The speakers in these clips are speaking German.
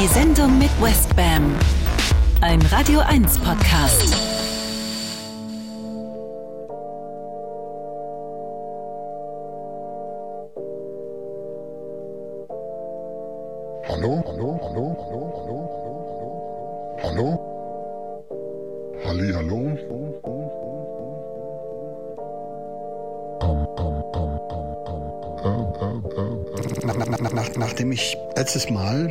Die Sendung mit Westbam. Ein Radio 1 Podcast. Hallo, hallo, hallo, hallo, hallo, hallo, hallo. Halli, hallo. Ähm. Nach, nach, nach, nach, nachdem ich letztes Mal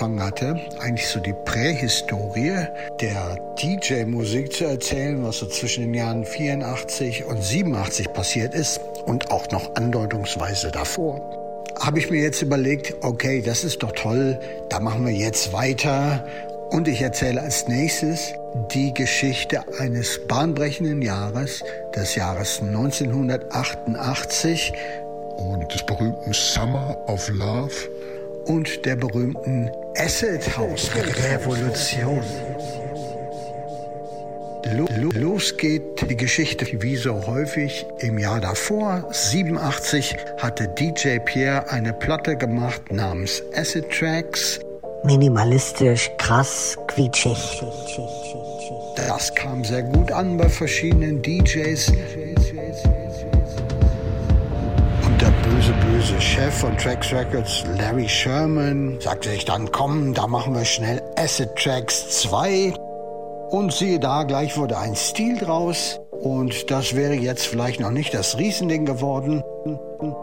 angefangen hatte, eigentlich so die Prähistorie der DJ-Musik zu erzählen, was so zwischen den Jahren 84 und 87 passiert ist und auch noch andeutungsweise davor, habe ich mir jetzt überlegt, okay, das ist doch toll, da machen wir jetzt weiter und ich erzähle als nächstes die Geschichte eines bahnbrechenden Jahres, des Jahres 1988 Und des berühmten Summer of Love. Und der berühmten Acid House Revolution. Lo- lo- Los geht die Geschichte wie so häufig im Jahr davor. 87 hatte DJ Pierre eine Platte gemacht namens Acid Tracks. Minimalistisch, krass, quietschig. Das kam sehr gut an bei verschiedenen DJs. Und der böse, böse Chef von Trax Records, Larry Sherman, sagte sich dann, komm, da machen wir schnell Acid Tracks 2. Und siehe da, gleich wurde ein Stil draus. Und das wäre jetzt vielleicht noch nicht das Riesending geworden.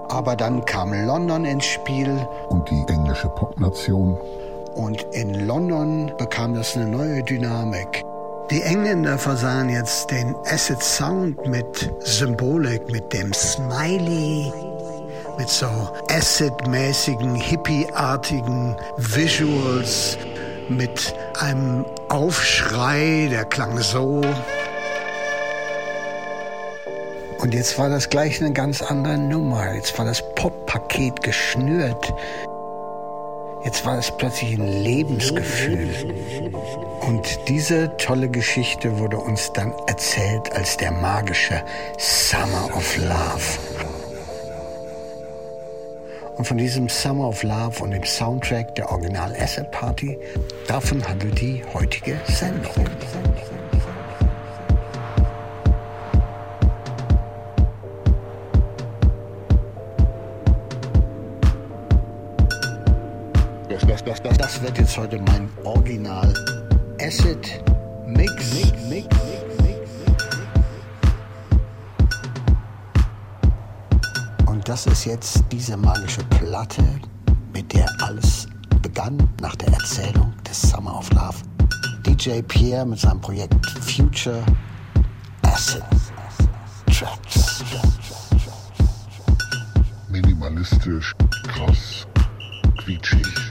Aber dann kam London ins Spiel. Und die englische Popnation. Und in London bekam das eine neue Dynamik. Die Engländer versahen jetzt den Acid Sound mit Symbolik, mit dem Smiley, mit so Acid-mäßigen, hippie-artigen Visuals, mit einem Aufschrei, der klang so. Und jetzt war das gleich eine ganz andere Nummer. Jetzt war das Pop-Paket geschnürt. Jetzt war es plötzlich ein Lebensgefühl. Und diese tolle Geschichte wurde uns dann erzählt als der magische Summer of Love. Und von diesem Summer of Love und dem Soundtrack der Original Asset Party, davon handelt die heutige Sendung. Das, das, das, das, wird jetzt heute mein Original Acid Mix. Mix, Mix, das ist jetzt diese magische Platte, mit der alles begann nach der Erzählung des Summer of Love. DJ Pierre mit seinem Projekt Future Acid Tracks. Minimalistisch, krass, quietschig.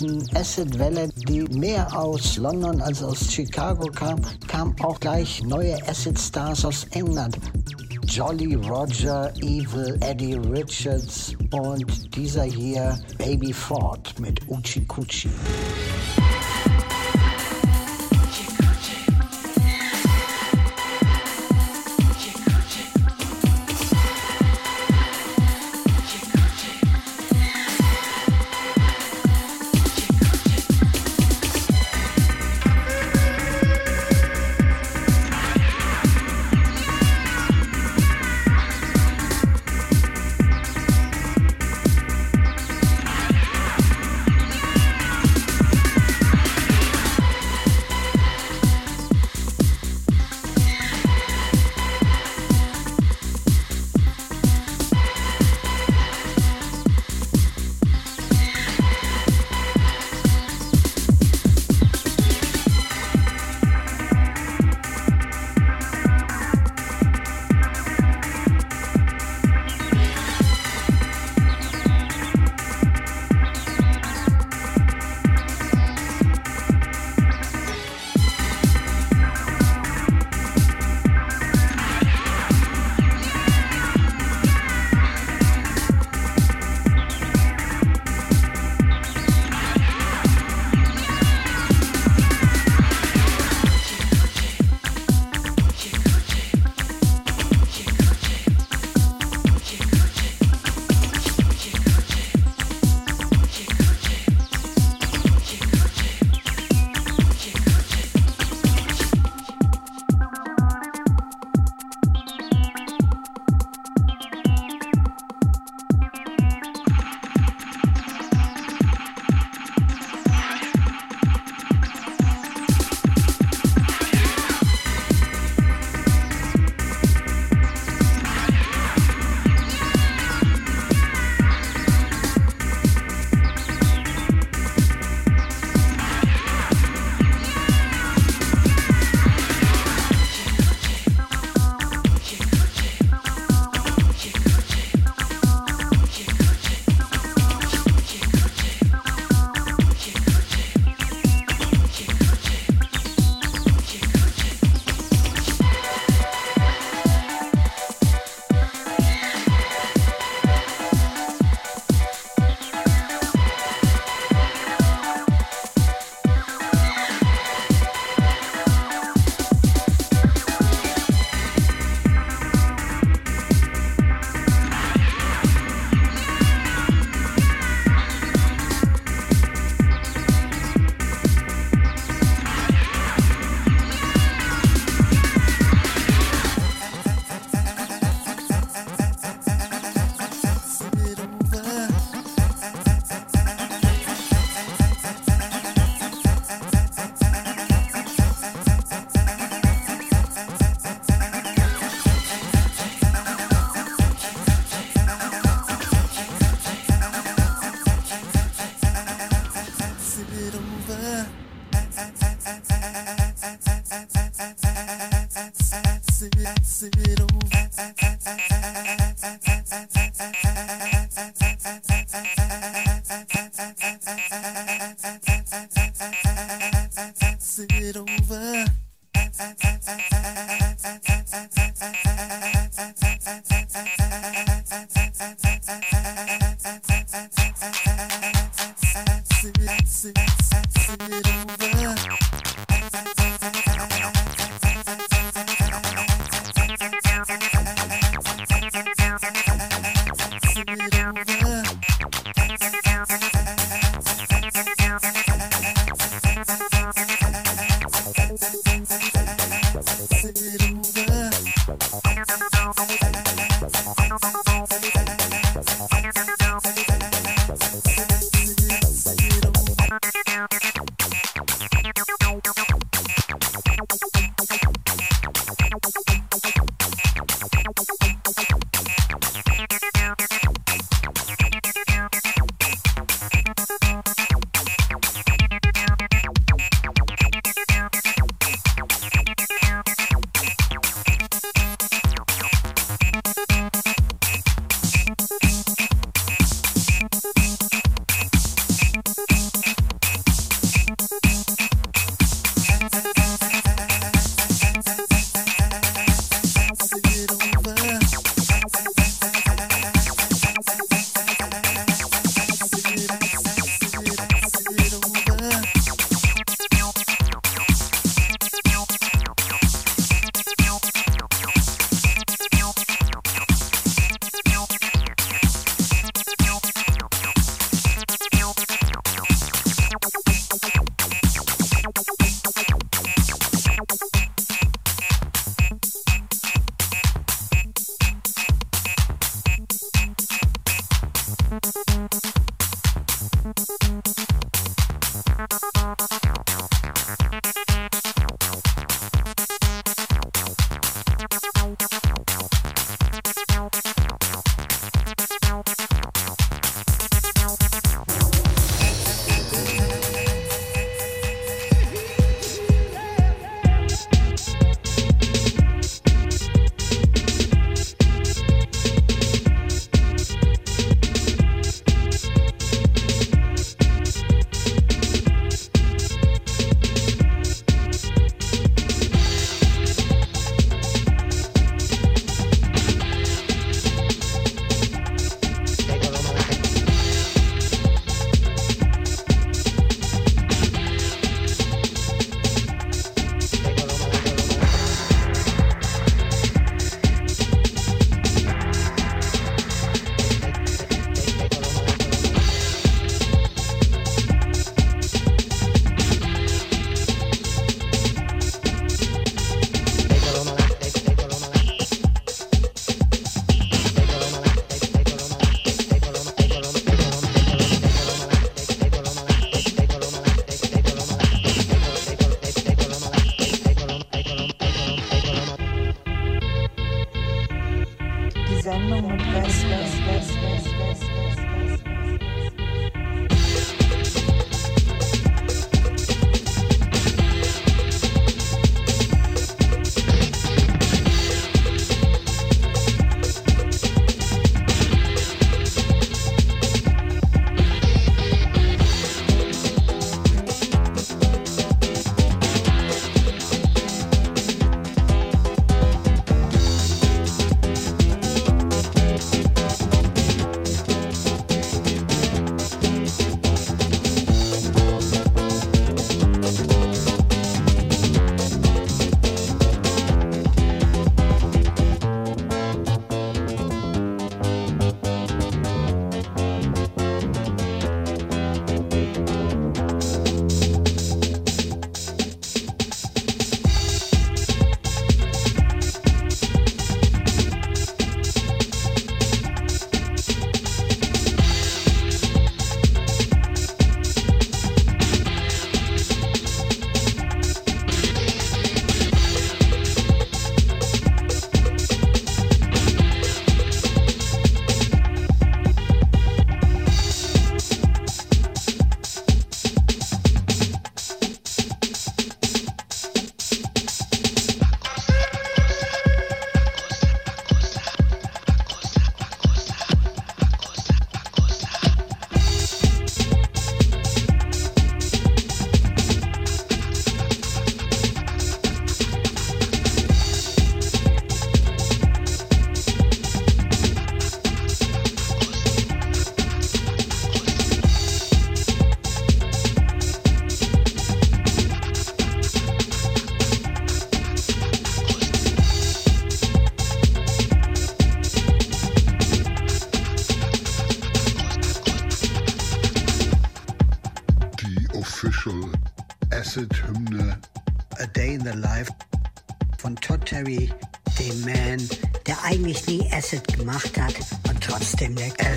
Großen Acid-Welle, die mehr aus London als aus Chicago kam, kamen auch gleich neue Acid-Stars aus England. Jolly Roger, Evil Eddie Richards und dieser hier Baby Ford mit Uchi Kuchi.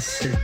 Trotzdem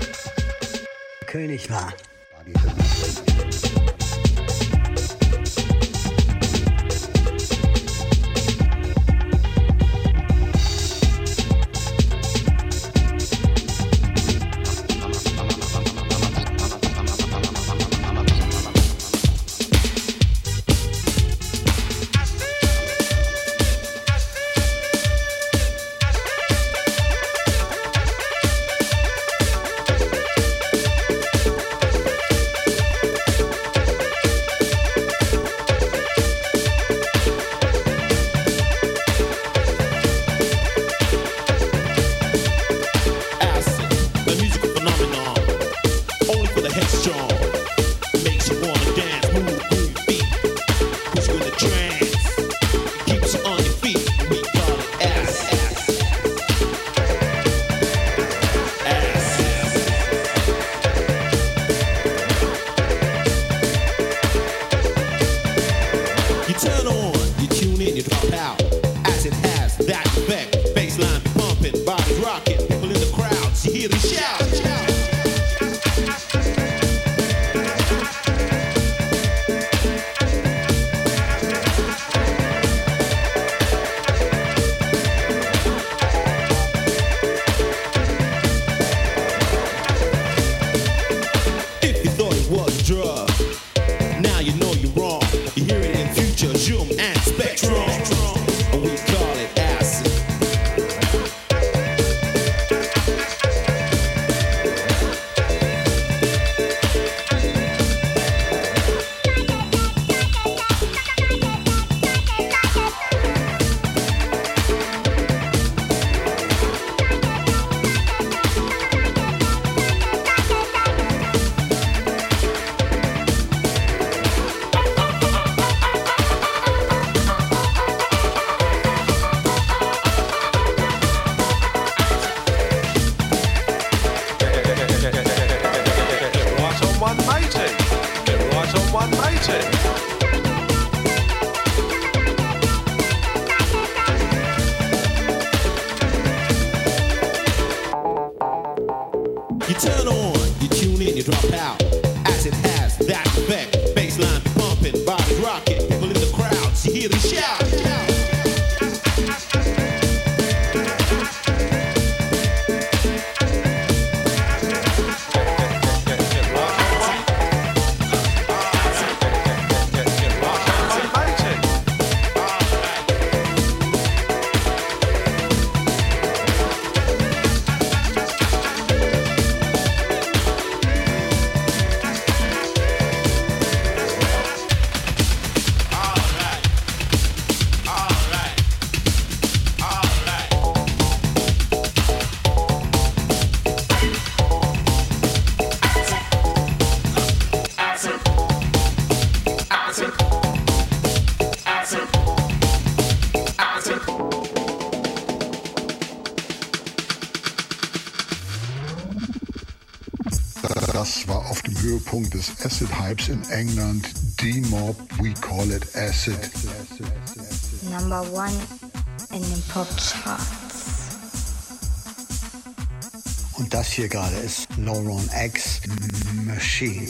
acid hypes in England. D mob, we call it acid. Number one in the Pop-Charts. Und das hier gerade ist Neuron X Machine.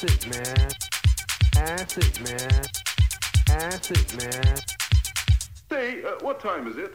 Acid, man. Acid, man. Acid, man. Say, uh, what time is it?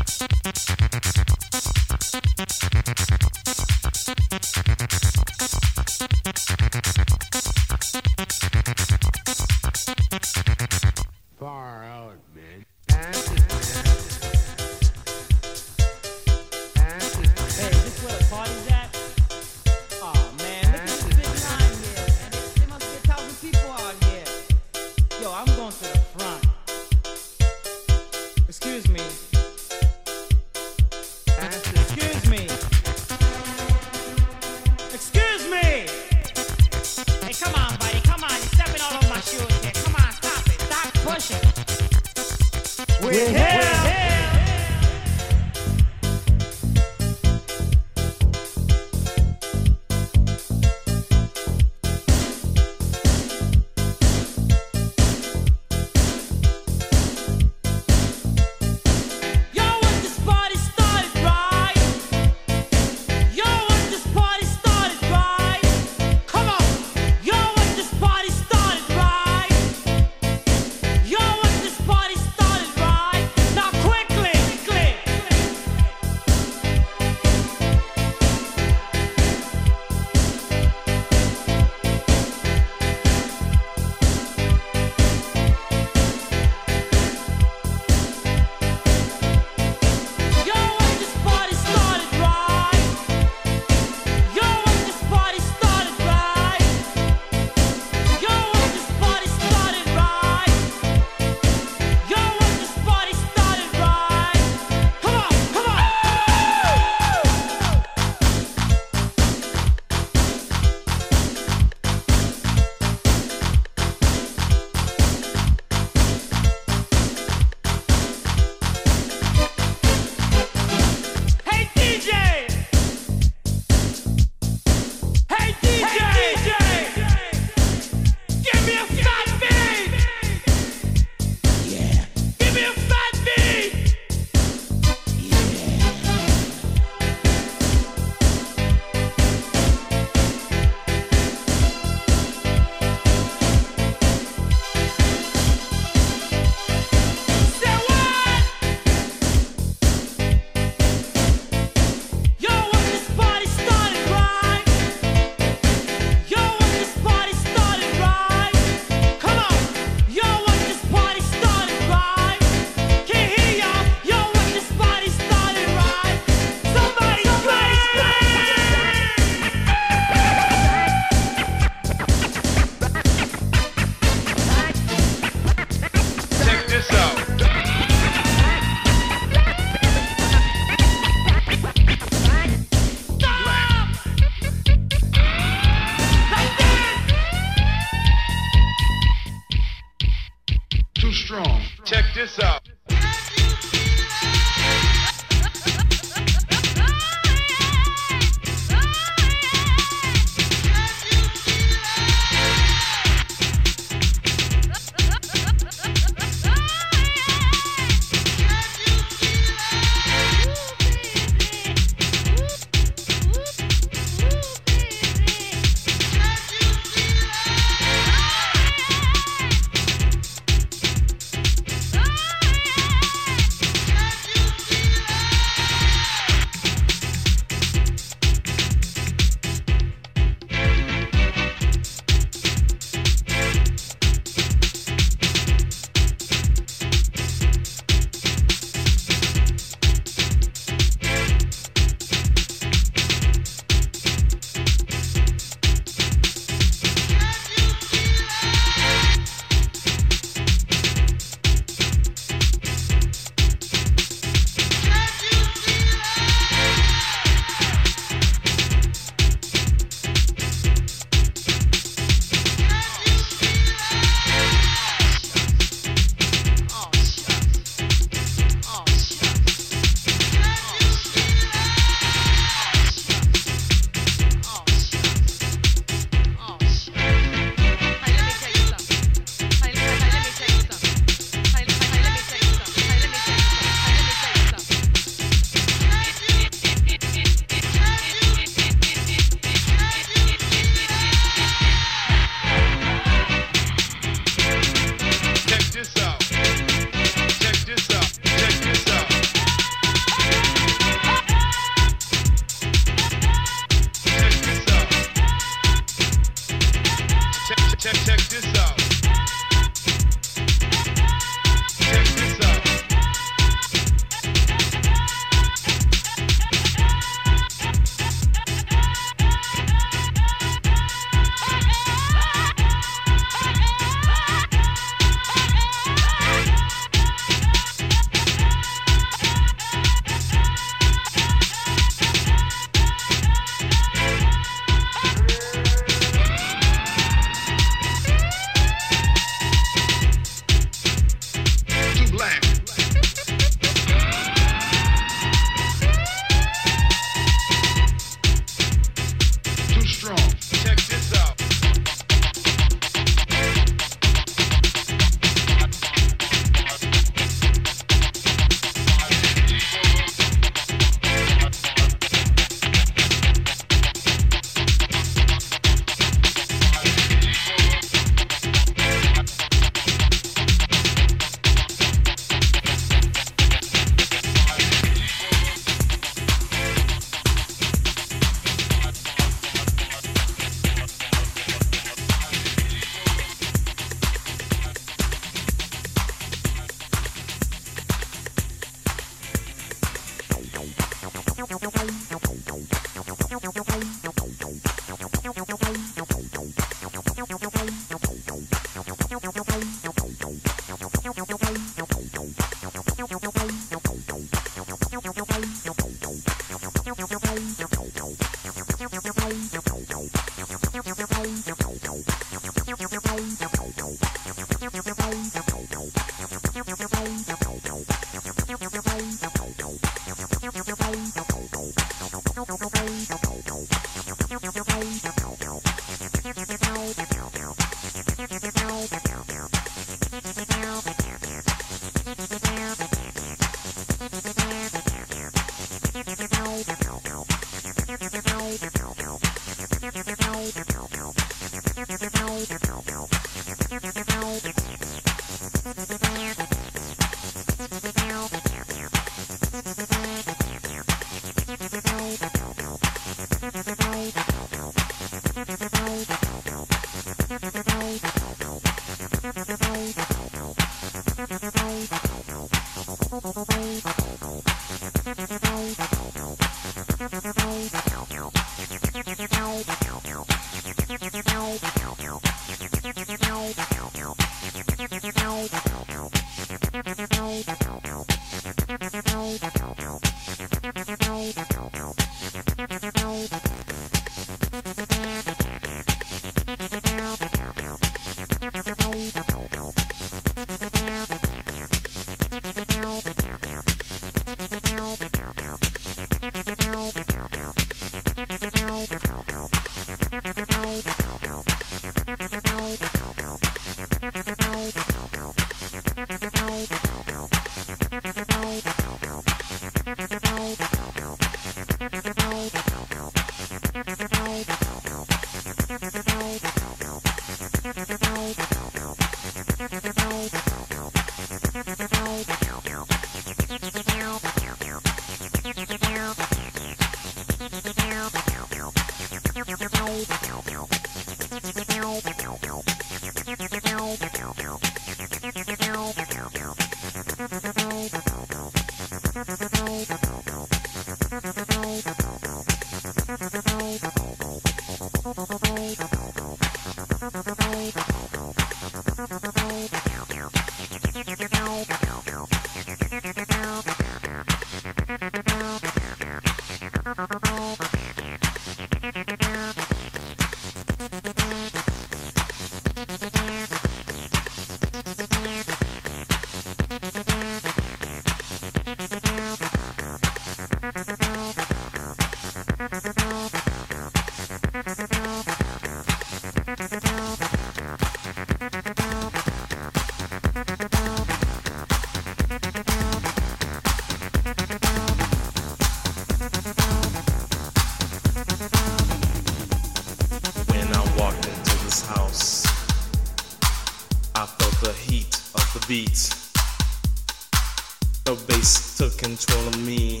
The bass took control of me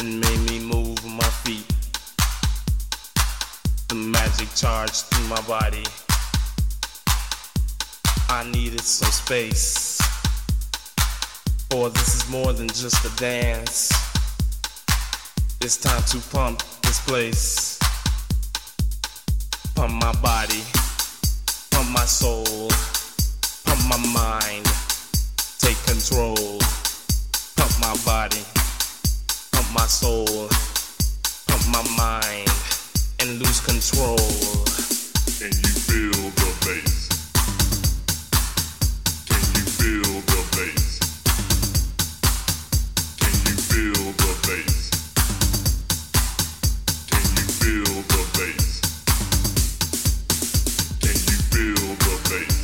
and made me move my feet. The magic charged through my body. I needed some space. For this is more than just a dance. It's time to pump this place. Pump my body, pump my soul, pump my mind. Control. Pump my body, pump my soul, pump my mind, and lose control. And you feel the bass. Can you feel the bass? Can you feel the bass? Can you feel the bass? Can you feel the bass?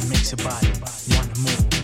that makes your body wanna move.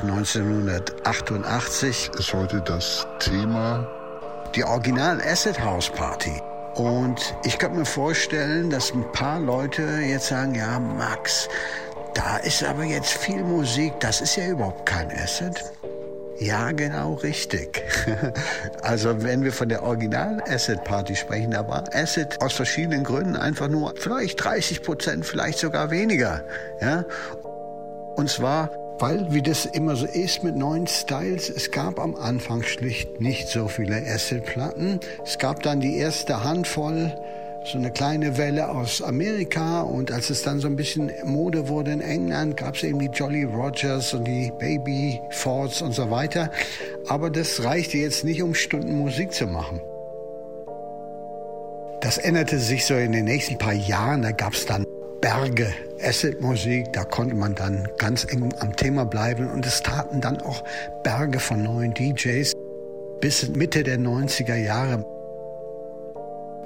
Of Love 1988 ist heute das Thema. Die Original Acid House Party. Und ich kann mir vorstellen, dass ein paar Leute jetzt sagen, ja, Max, da ist aber jetzt viel Musik, das ist ja überhaupt kein Acid. Ja, genau richtig. also wenn wir von der Original Acid Party sprechen, da war Acid aus verschiedenen Gründen einfach nur vielleicht 30 Prozent, vielleicht sogar weniger. Ja? Und zwar weil, wie das immer so ist mit neuen Styles, es gab am Anfang schlicht nicht so viele Acid-Platten. Es gab dann die erste Handvoll, so eine kleine Welle aus Amerika und als es dann so ein bisschen Mode wurde in England, gab es eben die Jolly Rogers und die Baby Fords und so weiter. Aber das reichte jetzt nicht, um Stunden Musik zu machen. Das änderte sich so in den nächsten paar Jahren. Da gab es dann Berge Acid-Musik, da konnte man dann ganz eng am Thema bleiben und es taten dann auch Berge von neuen DJs bis Mitte der 90er Jahre.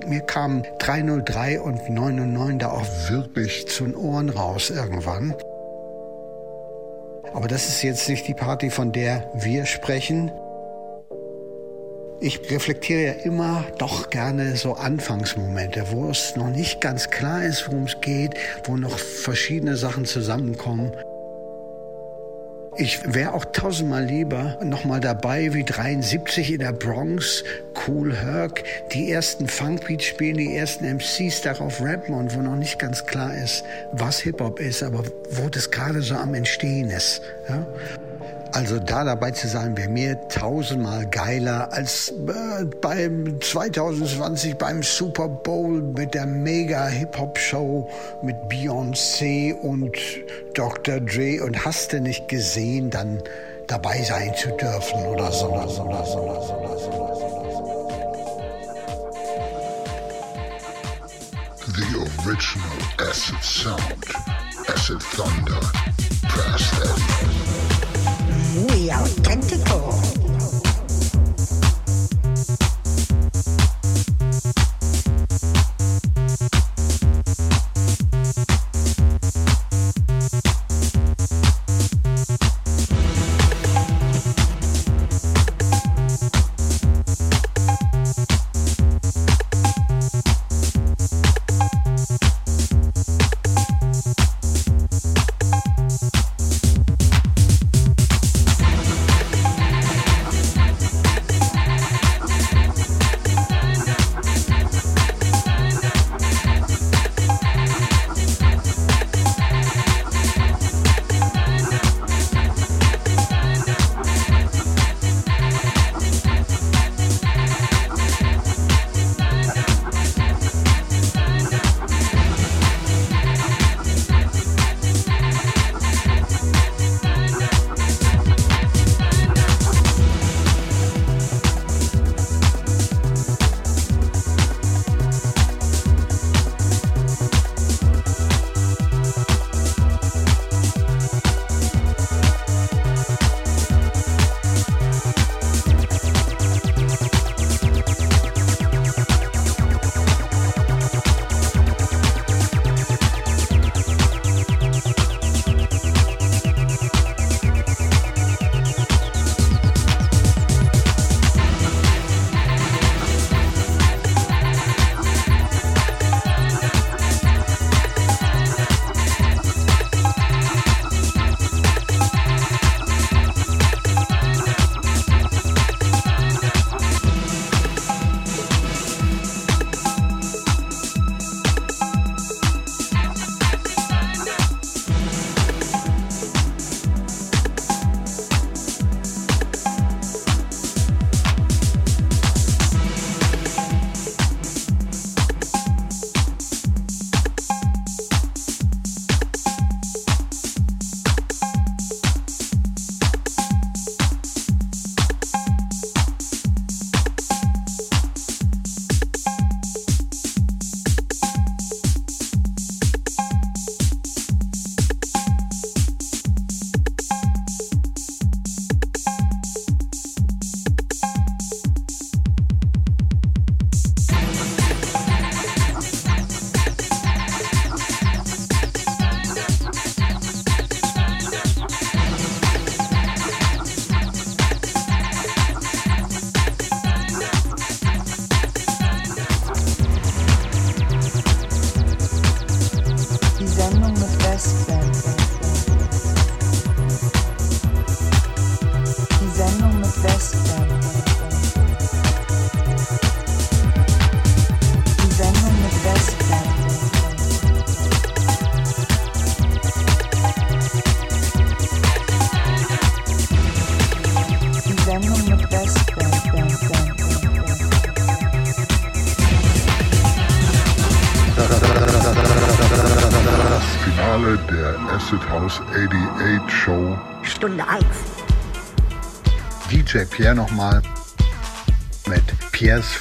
Mir kamen 303 und 909 da auch wirklich zu den Ohren raus irgendwann. Aber das ist jetzt nicht die Party, von der wir sprechen. Ich reflektiere ja immer doch gerne so Anfangsmomente, wo es noch nicht ganz klar ist, worum es geht, wo noch verschiedene Sachen zusammenkommen. Ich wäre auch tausendmal lieber nochmal dabei wie 73 in der Bronx, Cool Herc, die ersten Funkbeats spielen, die ersten MCs darauf rappen und wo noch nicht ganz klar ist, was Hip-Hop ist, aber wo das gerade so am Entstehen ist. Ja? Also da dabei zu sein, wäre mir tausendmal geiler als äh, beim 2020 beim Super Bowl mit der mega Hip-Hop-Show mit Beyoncé und Dr. Dre und hast du nicht gesehen, dann dabei sein zu dürfen oder so oder so oder so oder so oder so. The original acid sound, acid thunder, brass heavy. the authentical.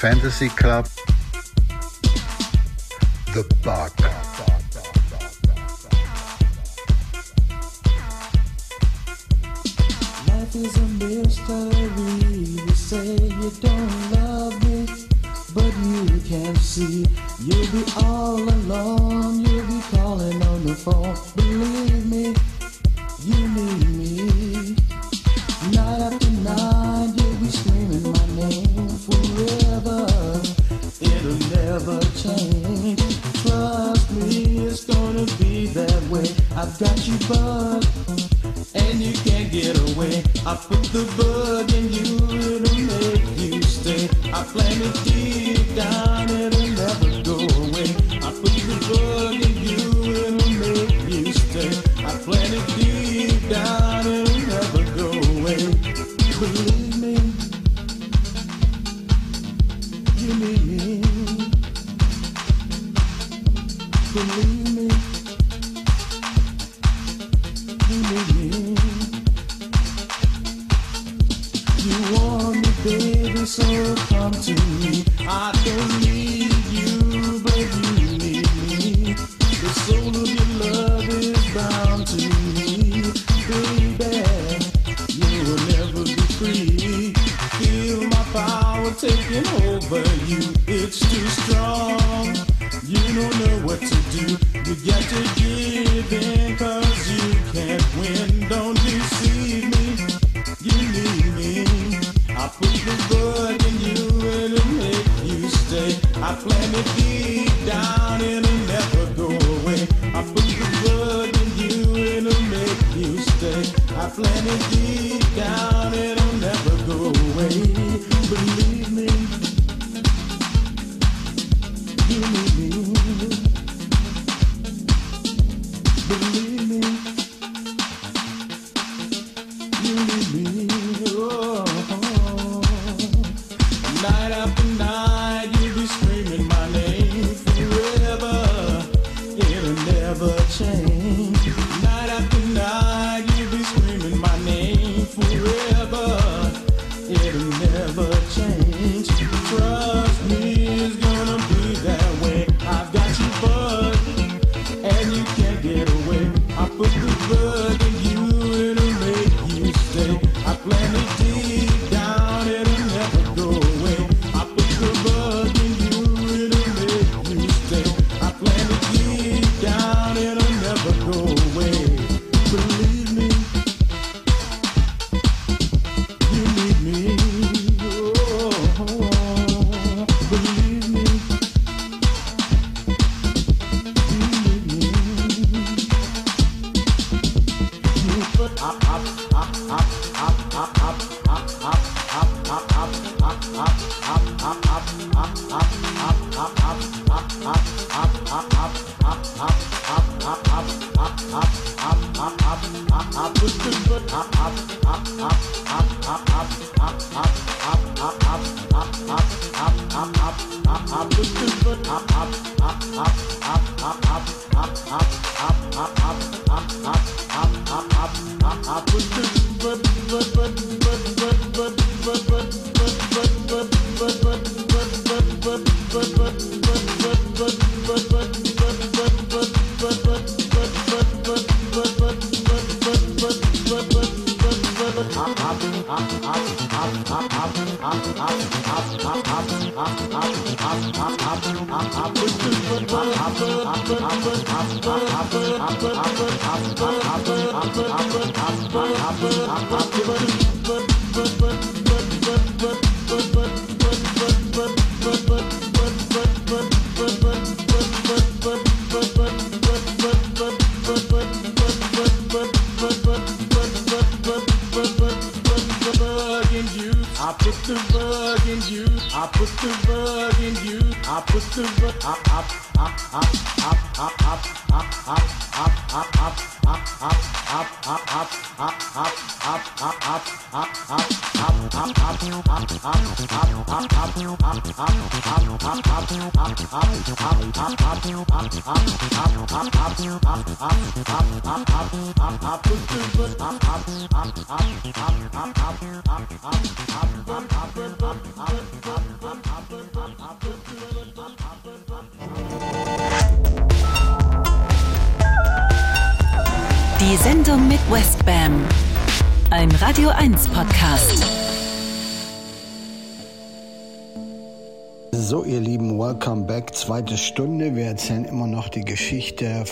Fantasy Club.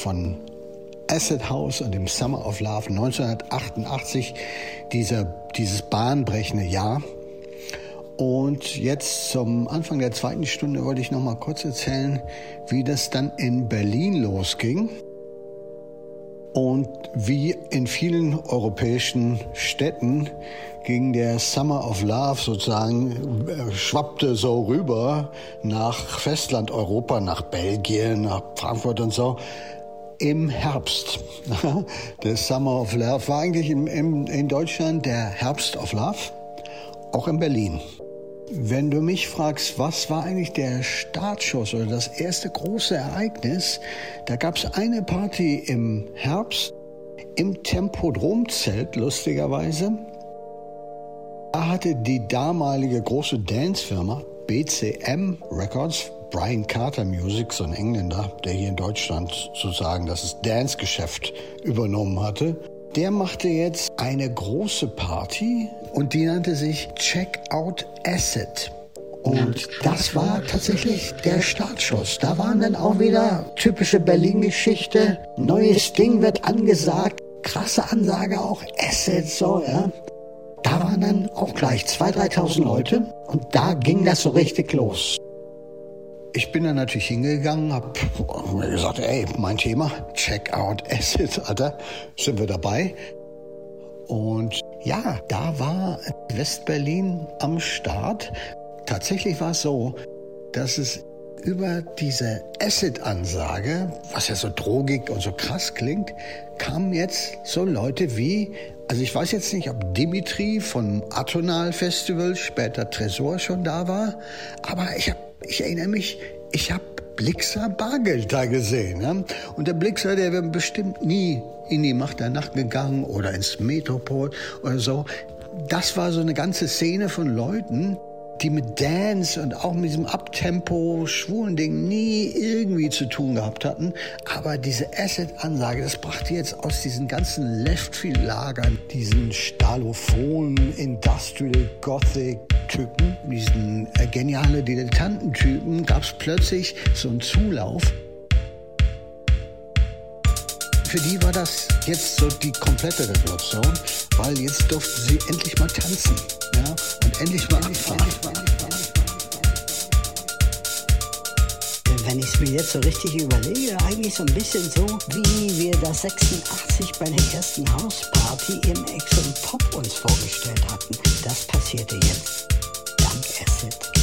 Von Acid House und dem Summer of Love 1988, dieser, dieses bahnbrechende Jahr. Und jetzt zum Anfang der zweiten Stunde wollte ich noch mal kurz erzählen, wie das dann in Berlin losging und wie in vielen europäischen Städten ging der Summer of Love sozusagen, äh, schwappte so rüber nach Festlandeuropa, nach Belgien, nach Frankfurt und so im Herbst. der Summer of Love war eigentlich in, in, in Deutschland der Herbst of Love, auch in Berlin. Wenn du mich fragst, was war eigentlich der Startschuss oder das erste große Ereignis, da gab es eine Party im Herbst im Tempodromzelt, lustigerweise. Da hatte die damalige große Dancefirma BCM Records, Brian Carter Music, so ein Engländer, der hier in Deutschland sozusagen das Dance-Geschäft übernommen hatte, der machte jetzt eine große Party und die nannte sich Checkout Acid. Und das war tatsächlich der Startschuss. Da waren dann auch wieder typische Berlin-Geschichte. Neues Ding wird angesagt. Krasse Ansage auch. Acid, so, ja. Da waren dann auch gleich 2.000, 3.000 Leute. Und da ging das so richtig los. Ich bin dann natürlich hingegangen, hab mir gesagt, ey, mein Thema, Checkout Acid, Alter, sind wir dabei. Und ja, da war Westberlin am Start. Tatsächlich war es so, dass es über diese Acid-Ansage, was ja so drogig und so krass klingt, kamen jetzt so Leute wie, also ich weiß jetzt nicht, ob Dimitri von Atonal Festival, später Tresor schon da war, aber ich, hab, ich erinnere mich, ich habe Blixer Bargeld da gesehen. Ne? Und der Blixer, der wäre bestimmt nie in die Macht der Nacht gegangen oder ins Metropol oder so. Das war so eine ganze Szene von Leuten, die mit Dance und auch mit diesem Abtempo, schwulen Ding nie irgendwie zu tun gehabt hatten. Aber diese Acid-Ansage, das brachte jetzt aus diesen ganzen Leftfield-Lagern, diesen Stalophon, Industrial Gothic-Typen, diesen äh, geniale Dilettantentypen, gab es plötzlich so einen Zulauf für die war das jetzt so die komplette Revolution, weil jetzt durften sie endlich mal tanzen. Ja? Und endlich mal abfahren. Wenn ich es mir jetzt so richtig überlege, eigentlich so ein bisschen so, wie wir das 86 bei der ersten Hausparty im Exxon Pop uns vorgestellt hatten. Das passierte jetzt. Dank Acid.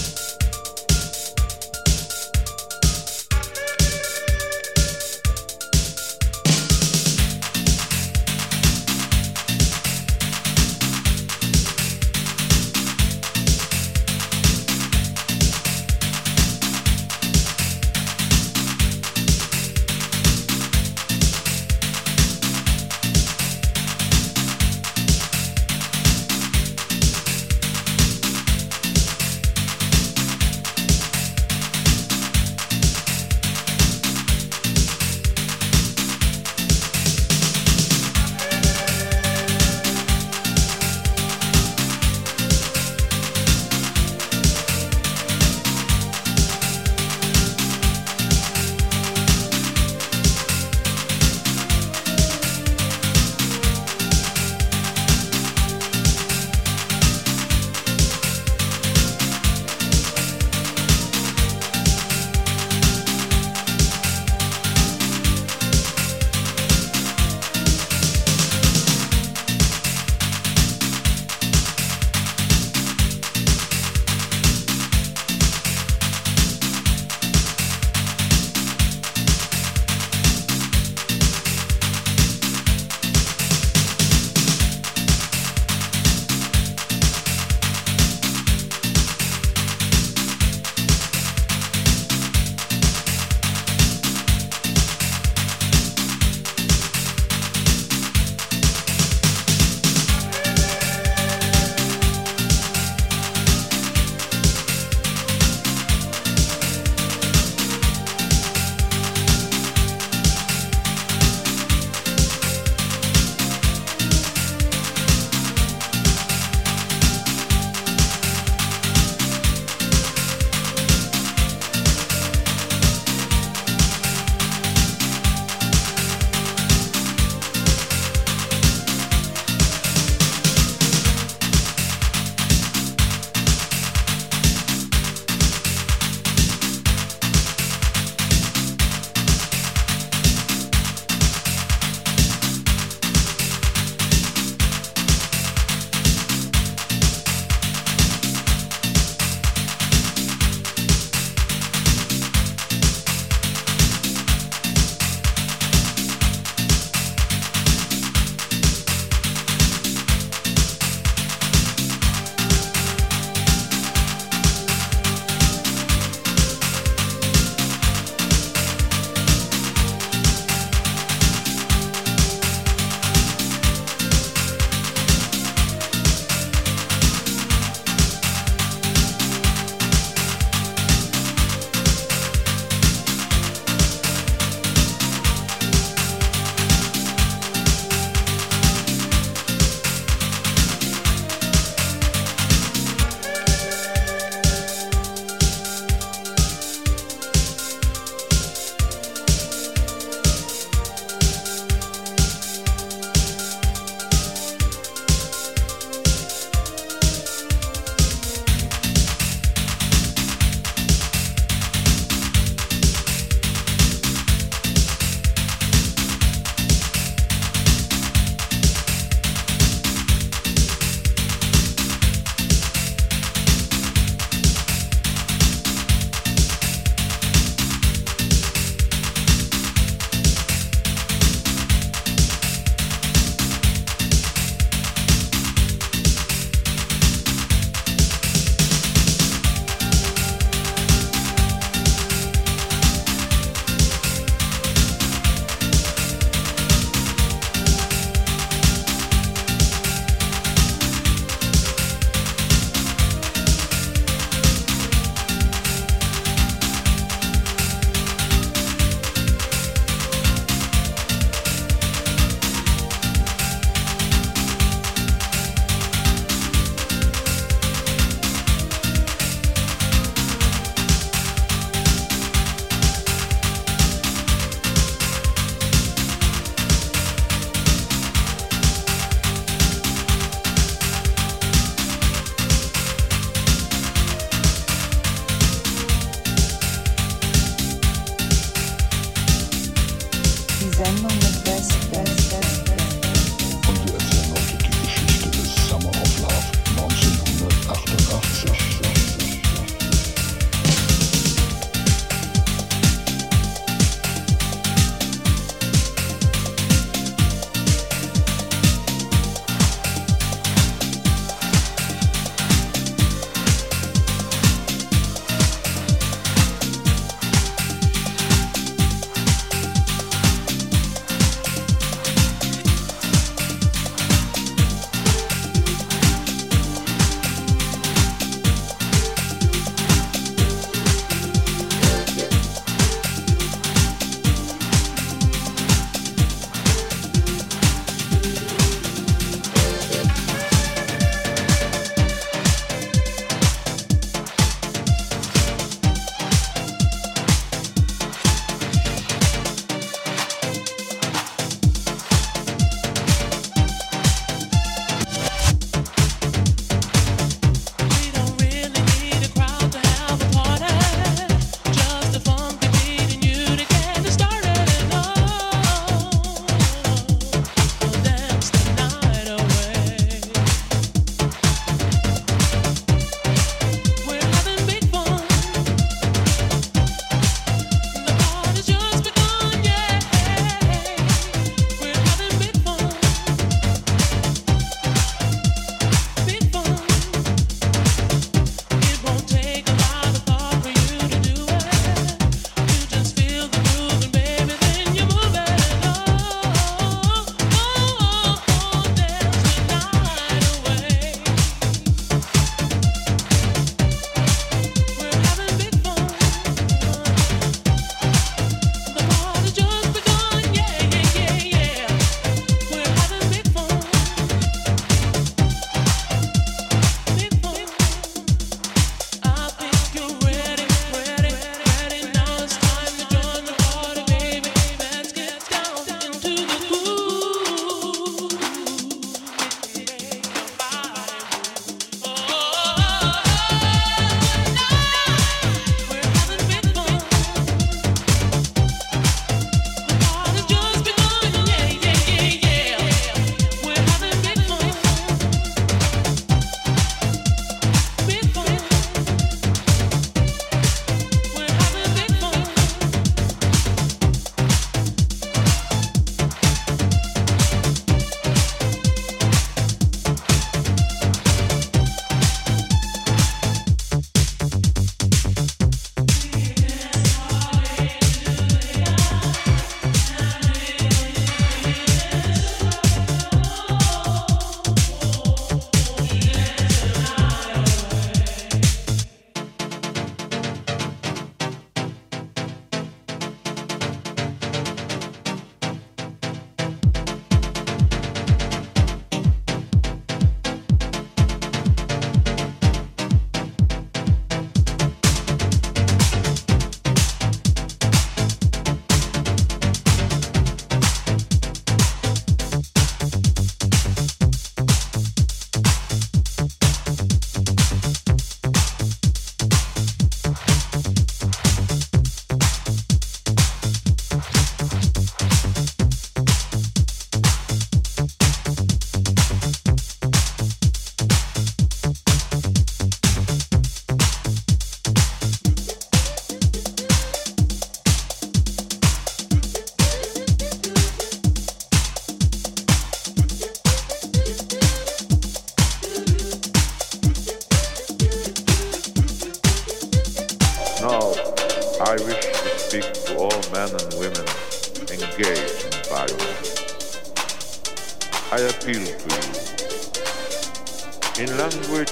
In language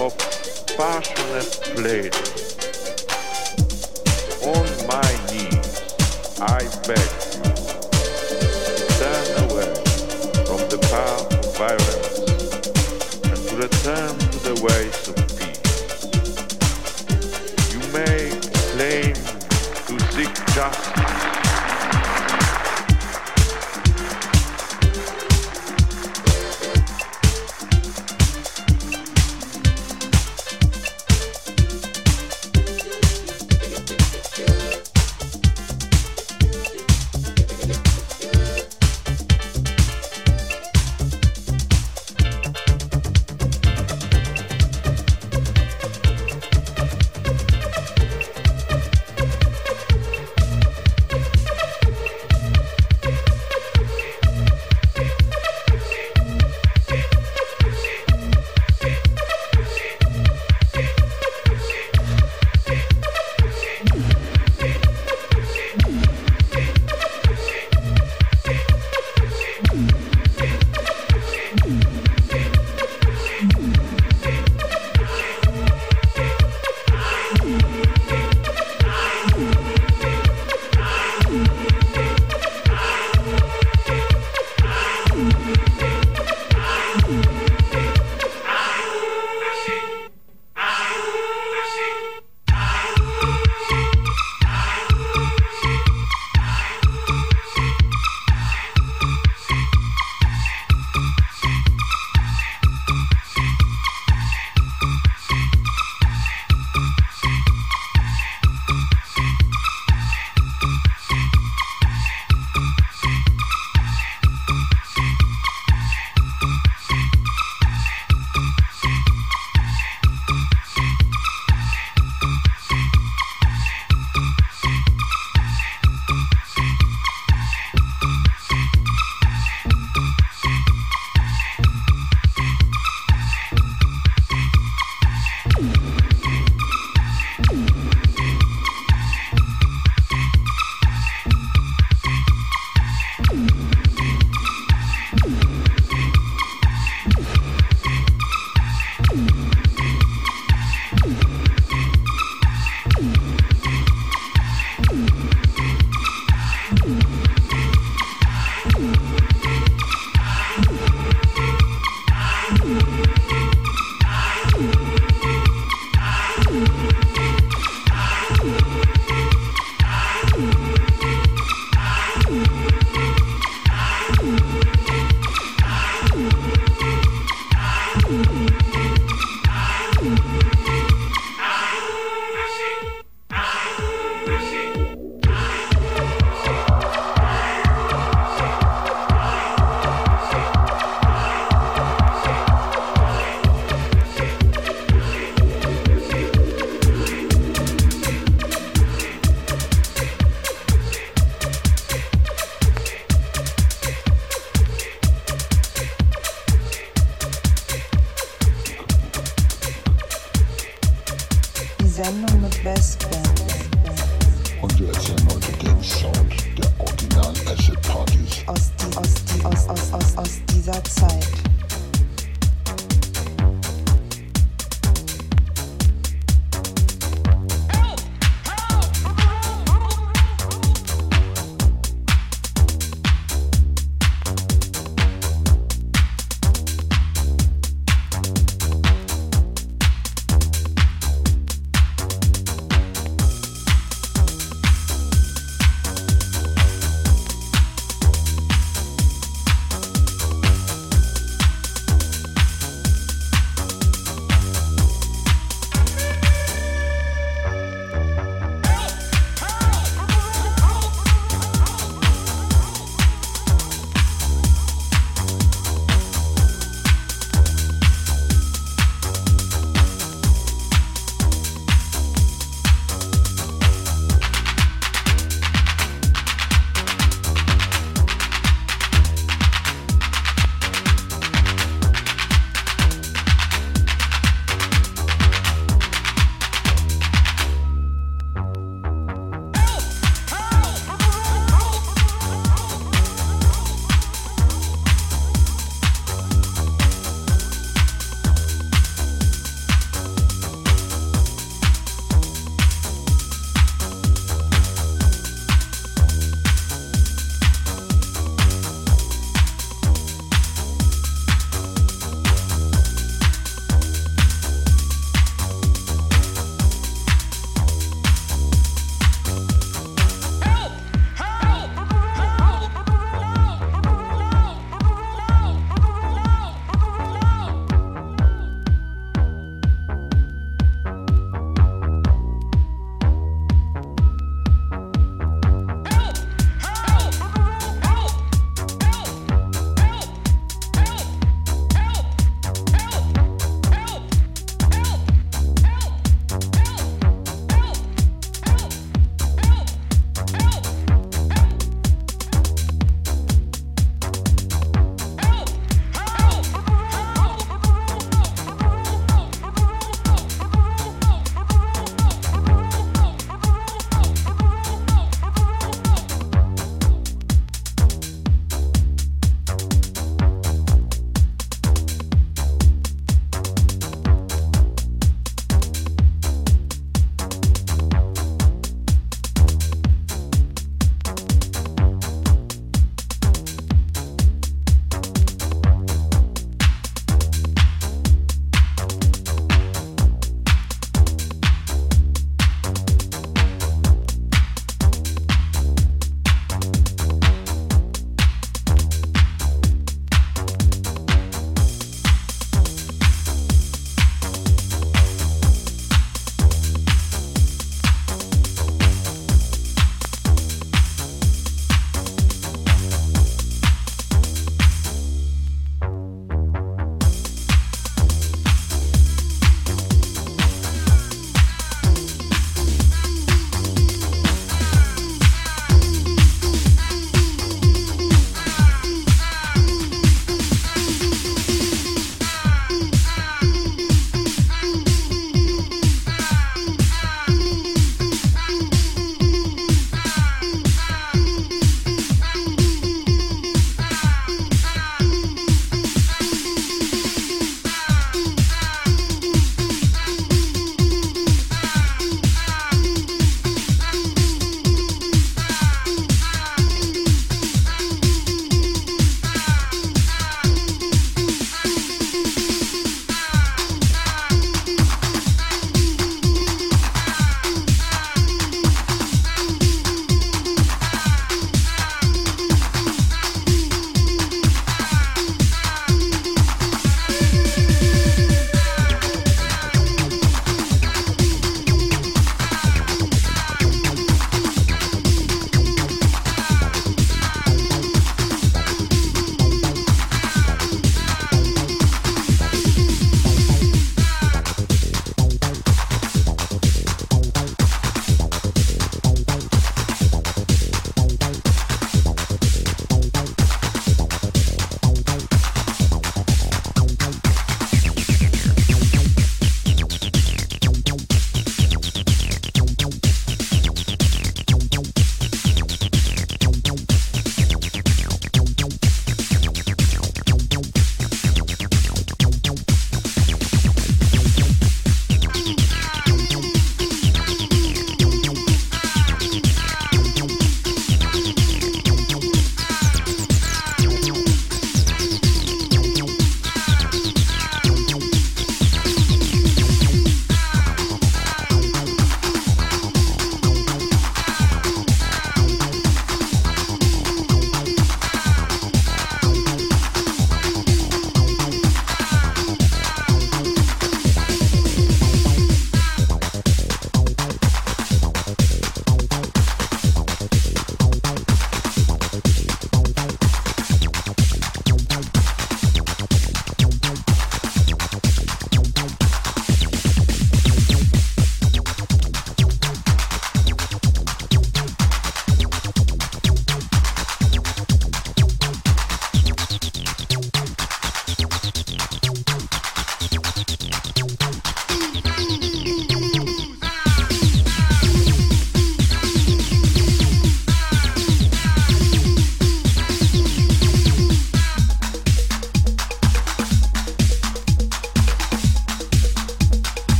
of passionate pleading. On my knees, I beg you turn away from the path of violence and to return to the ways of peace. You may claim to seek justice. Aus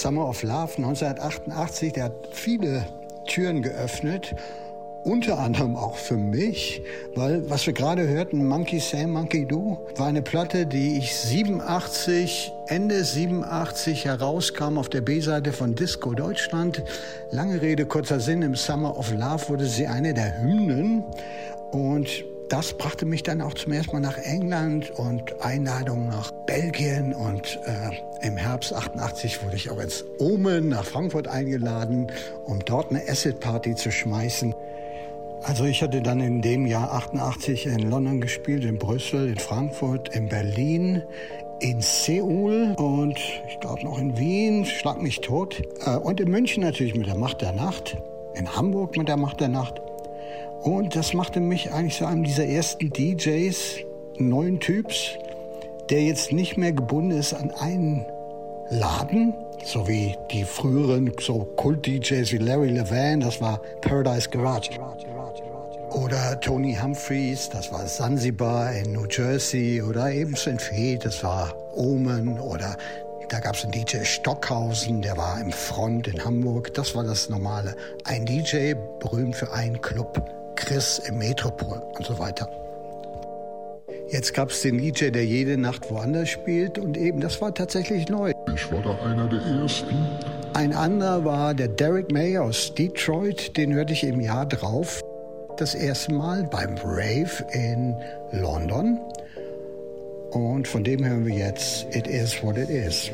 Summer of Love 1988, der hat viele Türen geöffnet. Unter anderem auch für mich, weil was wir gerade hörten, Monkey Say, Monkey Do, war eine Platte, die ich 87, Ende 87 herauskam auf der B-Seite von Disco Deutschland. Lange Rede, kurzer Sinn, im Summer of Love wurde sie eine der Hymnen und das brachte mich dann auch zum ersten Mal nach England und Einladungen nach Belgien und äh, Herbst 88 wurde ich auch ins Omen nach Frankfurt eingeladen, um dort eine Acid Party zu schmeißen. Also ich hatte dann in dem Jahr 88 in London gespielt, in Brüssel, in Frankfurt, in Berlin, in Seoul und ich glaube noch in Wien, schlag mich tot. Äh, und in München natürlich mit der Macht der Nacht, in Hamburg mit der Macht der Nacht. Und das machte mich eigentlich zu einem dieser ersten DJs, neuen Typs, der jetzt nicht mehr gebunden ist an einen Laden, so wie die früheren so Kult-DJs wie Larry Levan, das war Paradise Garage. Oder Tony Humphreys, das war Zanzibar in New Jersey. Oder eben St. Fee, das war Omen. Oder da gab es einen DJ Stockhausen, der war im Front in Hamburg. Das war das Normale. Ein DJ, berühmt für einen Club. Chris im Metropol und so weiter. Jetzt gab es den DJ, der jede Nacht woanders spielt und eben, das war tatsächlich neu. Ich war da einer der ersten. Ein anderer war der Derek May aus Detroit, den hörte ich im Jahr drauf. Das erste Mal beim Rave in London. Und von dem hören wir jetzt It Is What It Is.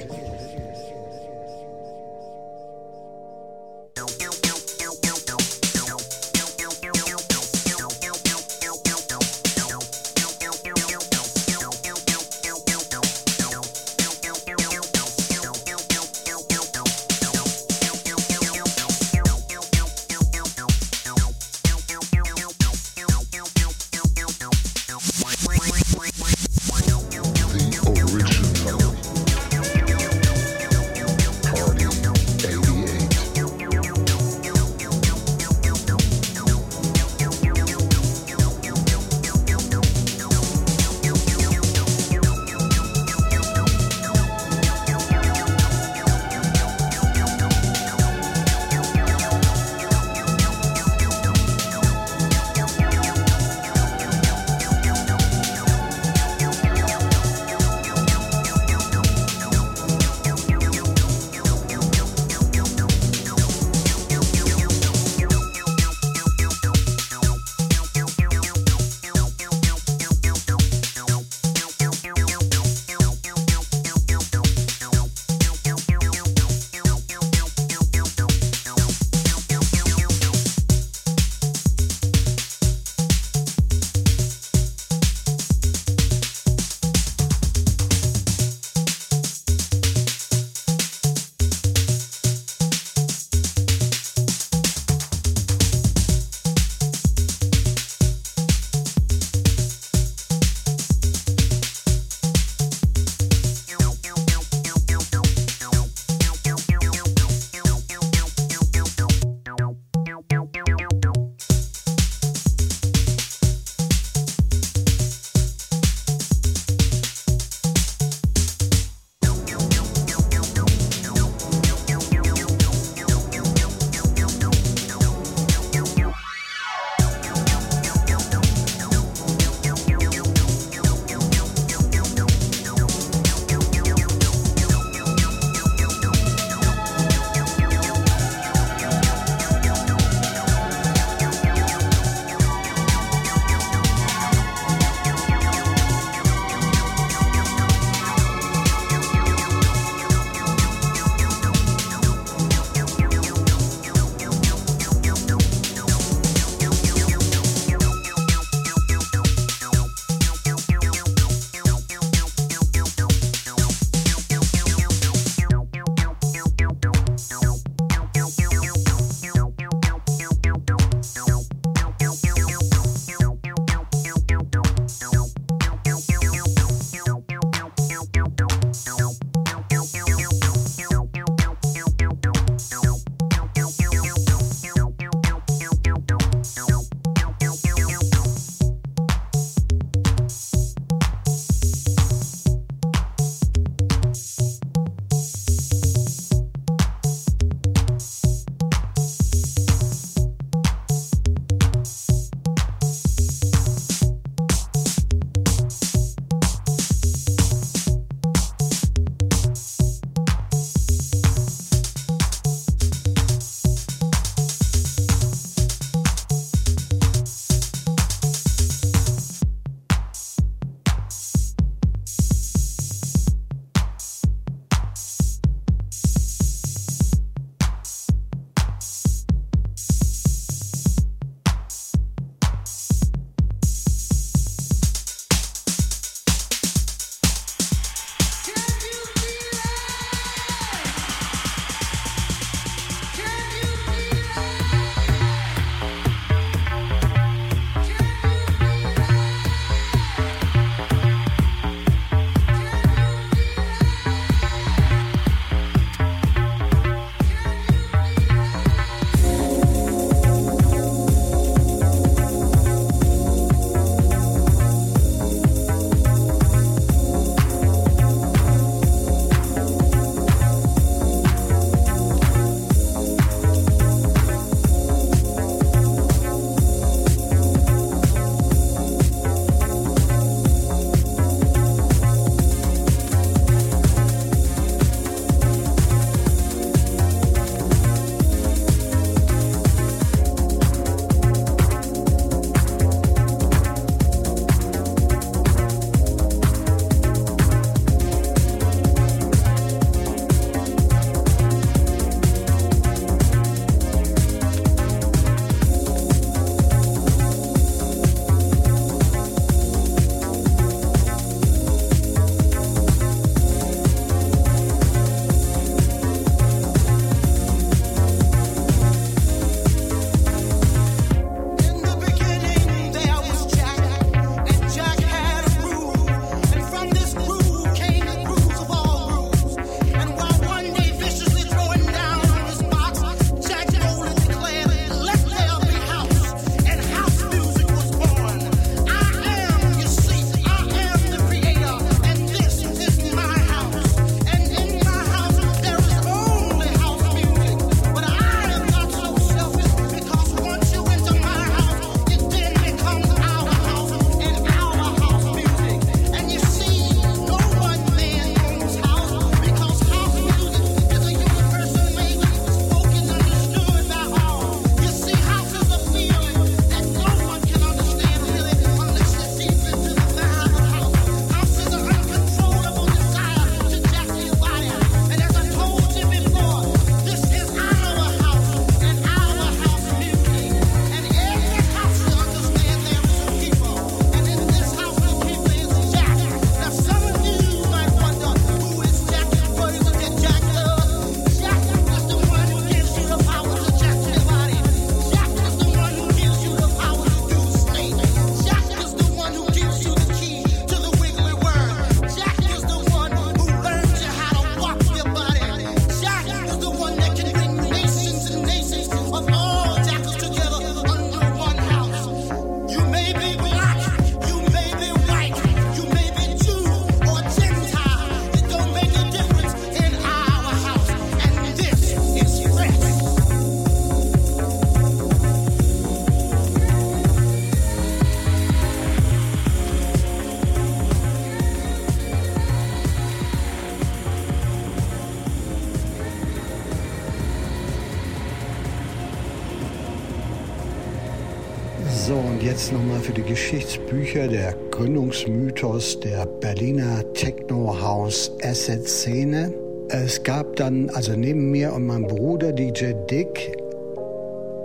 Geschichtsbücher der Gründungsmythos der Berliner Techno-House-Asset-Szene. Es gab dann, also neben mir und meinem Bruder DJ Dick,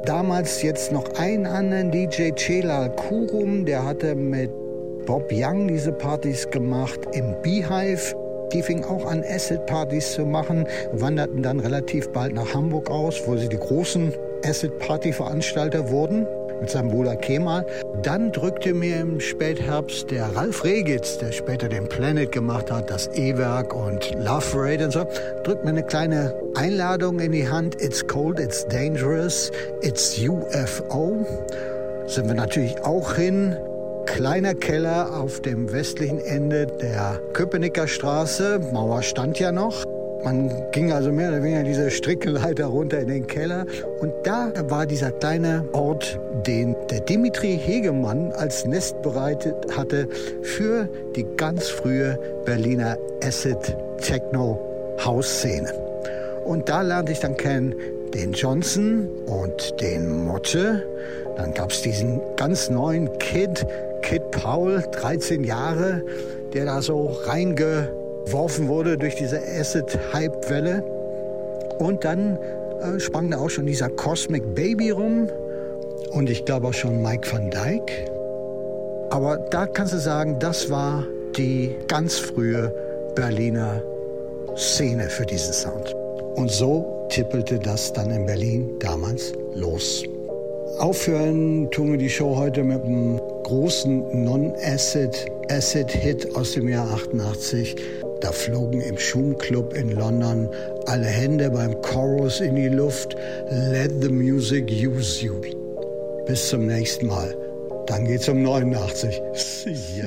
damals jetzt noch einen anderen DJ, Celal Kurum, der hatte mit Bob Young diese Partys gemacht im Beehive. Die fingen auch an, Acid-Partys zu machen, wanderten dann relativ bald nach Hamburg aus, wo sie die großen Acid-Party-Veranstalter wurden mit seinem Bruder Kemal. Dann drückte mir im Spätherbst der Ralf Regitz, der später den Planet gemacht hat, das E-Werk und Love Parade und so, drückt mir eine kleine Einladung in die Hand. It's cold, it's dangerous, it's UFO. Sind wir natürlich auch hin. Kleiner Keller auf dem westlichen Ende der Köpenicker Straße. Mauer stand ja noch. Man ging also mehr oder weniger diese Strickleiter runter in den Keller. Und da war dieser kleine Ort, den der Dimitri Hegemann als Nest bereitet hatte für die ganz frühe Berliner Acid Techno Hausszene. Und da lernte ich dann kennen den Johnson und den Motte. Dann gab es diesen ganz neuen Kid, Kid Paul, 13 Jahre, der da so reinge geworfen wurde durch diese Acid-Hype-Welle. Und dann äh, sprang da auch schon dieser Cosmic Baby rum und ich glaube auch schon Mike van Dyke. Aber da kannst du sagen, das war die ganz frühe Berliner Szene für diesen Sound. Und so tippelte das dann in Berlin damals los. Aufhören tun wir die Show heute mit einem großen Non-Acid Acid-Hit aus dem Jahr 88. Da flogen im Schumclub in London alle Hände beim Chorus in die Luft. Let the music use you. Bis zum nächsten Mal. Dann geht's um 89. See ya.